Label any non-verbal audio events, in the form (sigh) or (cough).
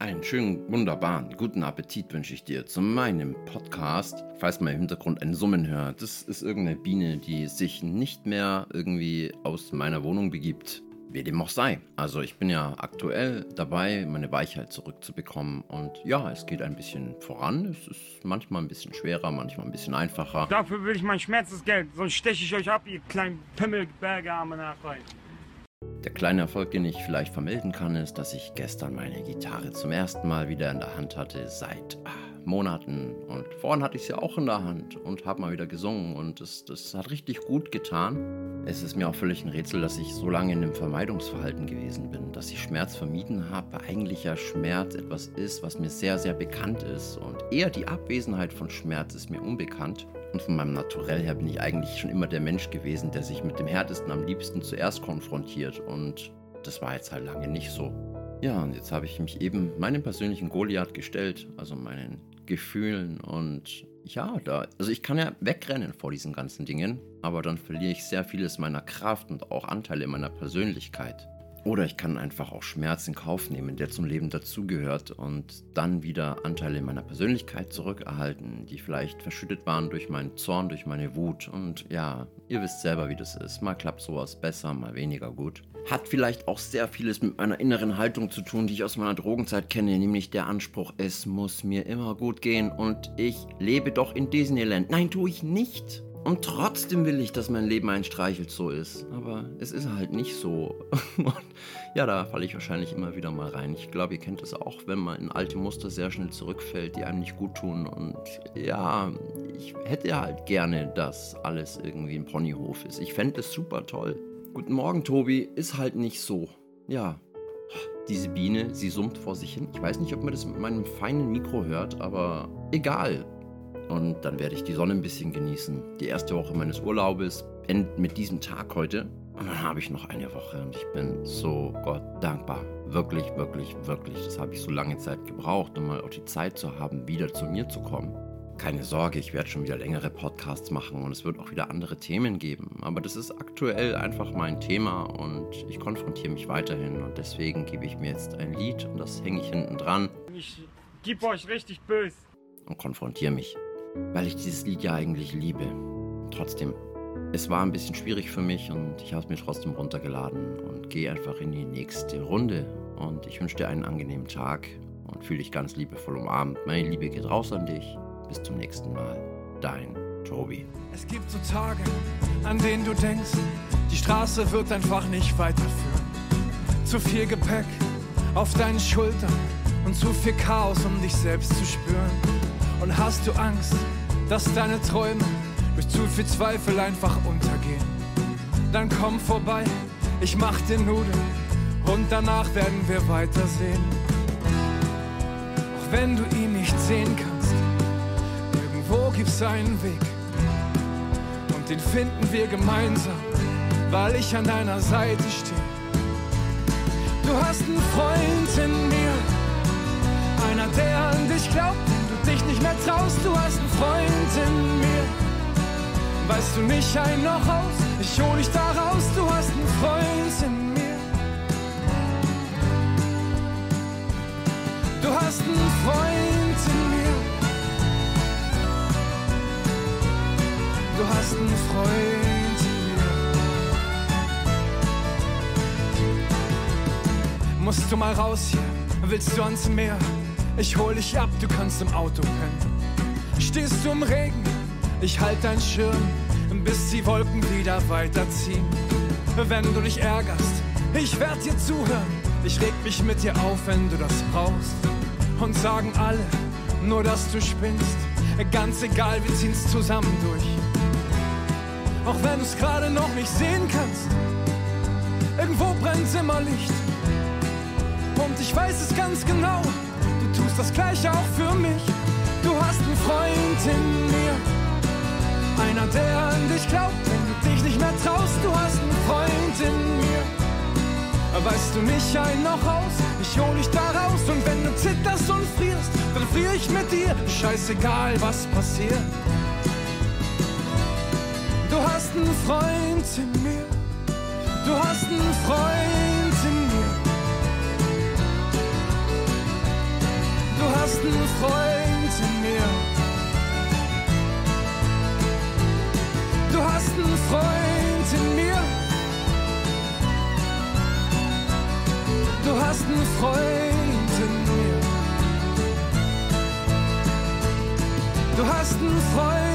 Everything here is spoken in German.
Einen schönen, wunderbaren, guten Appetit wünsche ich dir zu meinem Podcast. Falls man im Hintergrund ein Summen hört, das ist irgendeine Biene, die sich nicht mehr irgendwie aus meiner Wohnung begibt. Wie dem auch sei. Also ich bin ja aktuell dabei, meine Weichheit zurückzubekommen. Und ja, es geht ein bisschen voran. Es ist manchmal ein bisschen schwerer, manchmal ein bisschen einfacher. Dafür will ich mein Schmerzensgeld, sonst steche ich euch ab, ihr kleinen Pimmelbergarme nachrein. Der kleine Erfolg, den ich vielleicht vermelden kann, ist, dass ich gestern meine Gitarre zum ersten Mal wieder in der Hand hatte seit ah, Monaten. Und vorhin hatte ich sie auch in der Hand und habe mal wieder gesungen und das, das hat richtig gut getan. Es ist mir auch völlig ein Rätsel, dass ich so lange in dem Vermeidungsverhalten gewesen bin, dass ich Schmerz vermieden habe, eigentlich ja Schmerz etwas ist, was mir sehr, sehr bekannt ist. Und eher die Abwesenheit von Schmerz ist mir unbekannt. Und von meinem Naturell her bin ich eigentlich schon immer der Mensch gewesen, der sich mit dem Härtesten am liebsten zuerst konfrontiert. Und das war jetzt halt lange nicht so. Ja, und jetzt habe ich mich eben meinem persönlichen Goliath gestellt, also meinen Gefühlen und ja, da, also ich kann ja wegrennen vor diesen ganzen Dingen, aber dann verliere ich sehr vieles meiner Kraft und auch Anteile meiner Persönlichkeit. Oder ich kann einfach auch Schmerz in Kauf nehmen, der zum Leben dazugehört und dann wieder Anteile meiner Persönlichkeit zurückerhalten, die vielleicht verschüttet waren durch meinen Zorn, durch meine Wut. Und ja, ihr wisst selber, wie das ist. Mal klappt sowas besser, mal weniger gut. Hat vielleicht auch sehr vieles mit meiner inneren Haltung zu tun, die ich aus meiner Drogenzeit kenne, nämlich der Anspruch, es muss mir immer gut gehen und ich lebe doch in Disneyland. Nein, tue ich nicht. Und trotzdem will ich, dass mein Leben ein Streichelzoo ist. Aber es ist halt nicht so. (laughs) Und ja, da falle ich wahrscheinlich immer wieder mal rein. Ich glaube, ihr kennt es auch, wenn man in alte Muster sehr schnell zurückfällt, die einem nicht gut tun. Und ja, ich hätte halt gerne, dass alles irgendwie ein Ponyhof ist. Ich fände es super toll. Guten Morgen, Tobi. Ist halt nicht so. Ja. Diese Biene, sie summt vor sich hin. Ich weiß nicht, ob man das mit meinem feinen Mikro hört, aber egal. Und dann werde ich die Sonne ein bisschen genießen. Die erste Woche meines Urlaubes endet mit diesem Tag heute. Und dann habe ich noch eine Woche und ich bin so Gott dankbar. Wirklich, wirklich, wirklich. Das habe ich so lange Zeit gebraucht, um mal auch die Zeit zu haben, wieder zu mir zu kommen. Keine Sorge, ich werde schon wieder längere Podcasts machen und es wird auch wieder andere Themen geben. Aber das ist aktuell einfach mein Thema und ich konfrontiere mich weiterhin und deswegen gebe ich mir jetzt ein Lied und das hänge ich hinten dran. Ich gebe euch richtig böse. Und konfrontiere mich weil ich dieses Lied ja eigentlich liebe. Trotzdem, es war ein bisschen schwierig für mich und ich habe es mir trotzdem runtergeladen und gehe einfach in die nächste Runde. Und ich wünsche dir einen angenehmen Tag und fühle dich ganz liebevoll umarmt. Meine Liebe geht raus an dich. Bis zum nächsten Mal. Dein Tobi. Es gibt so Tage, an denen du denkst, die Straße wird einfach nicht weiterführen. Zu viel Gepäck auf deinen Schultern und zu viel Chaos, um dich selbst zu spüren. Und hast du Angst, dass deine Träume durch zu viel Zweifel einfach untergehen? Dann komm vorbei, ich mach dir Nudeln und danach werden wir weitersehen. Auch wenn du ihn nicht sehen kannst, irgendwo gibt's einen Weg und den finden wir gemeinsam, weil ich an deiner Seite stehe. Du hast einen Freund in mir, einer, der an dich glaubt dich nicht mehr traust, du hast einen Freund in mir. Weißt du mich ein noch aus? Ich hol dich da raus, du hast einen Freund in mir. Du hast einen Freund in mir. Du hast einen Freund in mir. Musst du mal raus hier, willst du ans Meer? Ich hol dich ab, du kannst im Auto pennen. Stehst du im Regen, ich halt dein Schirm, bis die Wolken wieder weiterziehen. Wenn du dich ärgerst, ich werd dir zuhören. Ich reg mich mit dir auf, wenn du das brauchst. Und sagen alle, nur dass du spinnst. Ganz egal, wir ziehen's zusammen durch. Auch wenn du's gerade noch nicht sehen kannst. Irgendwo brennt immer Licht. Und ich weiß es ganz genau tust das gleiche auch für mich. Du hast einen Freund in mir, einer, der an dich glaubt, wenn du dich nicht mehr traust. Du hast einen Freund in mir. Weißt du mich ein noch aus? Ich hol dich da raus und wenn du zitterst und frierst, dann frier ich mit dir. Scheißegal, was passiert. Du hast einen Freund in mir. Du hast einen Freund Einen Freund in mir. Du hast einen Freund in mir. Du hast einen Freund